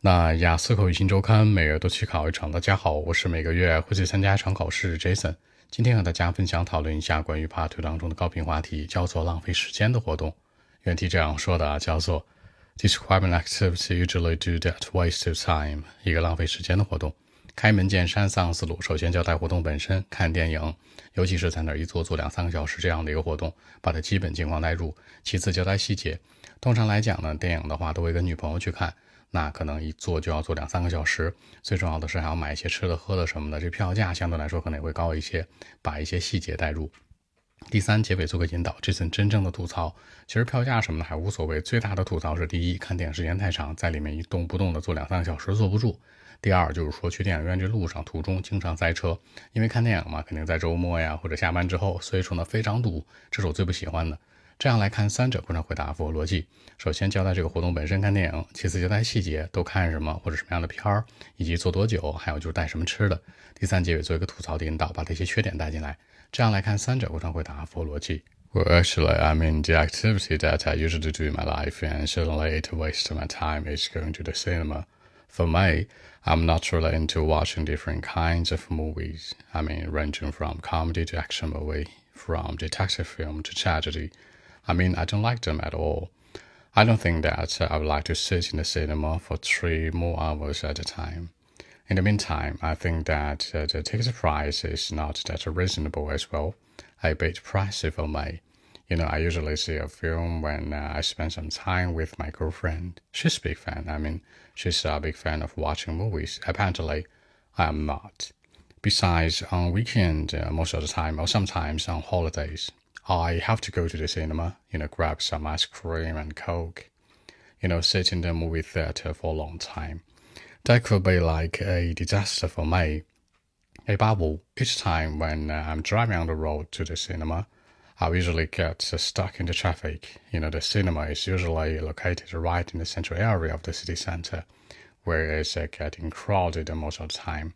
那雅思口语新周刊每月都去考一场。大家好，我是每个月会去参加一场考试 Jason。今天和大家分享讨论一下关于 Part Two 当中的高频话题，叫做浪费时间的活动。原题这样说的啊，叫做 Describe an activity usually do that waste of time，一个浪费时间的活动。开门见山，三个思路。首先交代活动本身，看电影，尤其是在那儿一坐坐两三个小时这样的一个活动，把它基本情况带入。其次交代细节。通常来讲呢，电影的话都会跟女朋友去看，那可能一坐就要坐两三个小时。最重要的是还要买一些吃的喝的什么的，这票价相对来说可能也会高一些。把一些细节带入。第三，结尾做个引导。这次真正的吐槽，其实票价什么的还无所谓。最大的吐槽是：第一，看电影时间太长，在里面一动不动的坐两三个小时坐不住。第二就是说，去电影院这路上途中经常塞车，因为看电影嘛，肯定在周末呀或者下班之后，所以说呢非常堵，这是我最不喜欢的。这样来看，三者非常回答符合逻辑。首先交代这个活动本身看电影，其次交代细节都看什么或者什么样的片儿，以及坐多久，还有就是带什么吃的。第三结尾做一个吐槽的引导，把这些缺点带进来。这样来看，三者非常回答符合逻辑。Well, actually, I mean the activity that I usually do in my life, and certainly it wastes my time is going to the cinema. For me, I'm not really into watching different kinds of movies. I mean, ranging from comedy to action movie, from detective film to tragedy. I mean, I don't like them at all. I don't think that I would like to sit in the cinema for three more hours at a time. In the meantime, I think that uh, the ticket price is not that reasonable as well. A bit pricey for me. You know, I usually see a film when uh, I spend some time with my girlfriend. She's a big fan. I mean, she's a big fan of watching movies. Apparently, I am not. Besides, on weekend, uh, most of the time, or sometimes on holidays, I have to go to the cinema. You know, grab some ice cream and coke. You know, sit in the movie theater for a long time. That could be like a disaster for me. A bubble each time when uh, I'm driving on the road to the cinema I usually get stuck in the traffic. You know, the cinema is usually located right in the central area of the city center, where it's uh, getting crowded most of the time.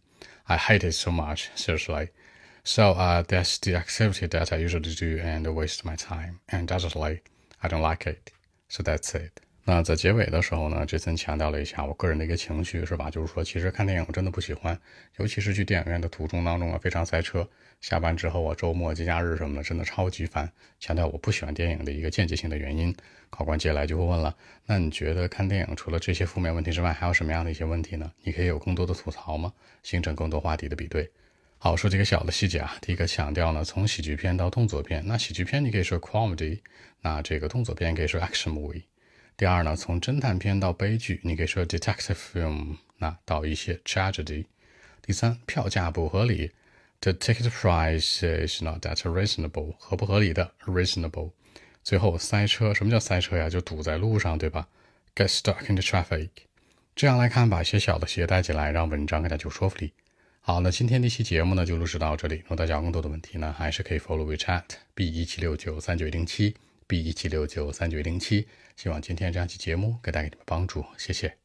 I hate it so much, seriously. So uh, that's the activity that I usually do and waste my time. And definitely, I don't like it. So that's it. 那在结尾的时候呢，杰森强调了一下我个人的一个情绪，是吧？就是说，其实看电影我真的不喜欢，尤其是去电影院的途中当中啊，非常塞车。下班之后啊，周末节假日什么的，真的超级烦。强调我不喜欢电影的一个间接性的原因。考官接下来就会问了：那你觉得看电影除了这些负面问题之外，还有什么样的一些问题呢？你可以有更多的吐槽吗？形成更多话题的比对。好，说几个小的细节啊。第一个强调呢，从喜剧片到动作片。那喜剧片你可以说 comedy，那这个动作片可以说 action movie。第二呢，从侦探片到悲剧，你可以说 detective film，那到一些 tragedy。第三，票价不合理，the ticket price is not that reasonable，合不合理的 reasonable。最后，塞车，什么叫塞车呀？就堵在路上，对吧？get stuck in the traffic。这样来看，把一些小的鞋带进来，让文章更加有说服力。好，那今天这期节目呢，就录制到这里。如果大家有更多的问题呢，还是可以 follow WeChat b 一七六九三九一零七 b 一七六九三九一零七。希望今天这样期节目给带给你们帮助，谢谢。